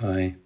Hi.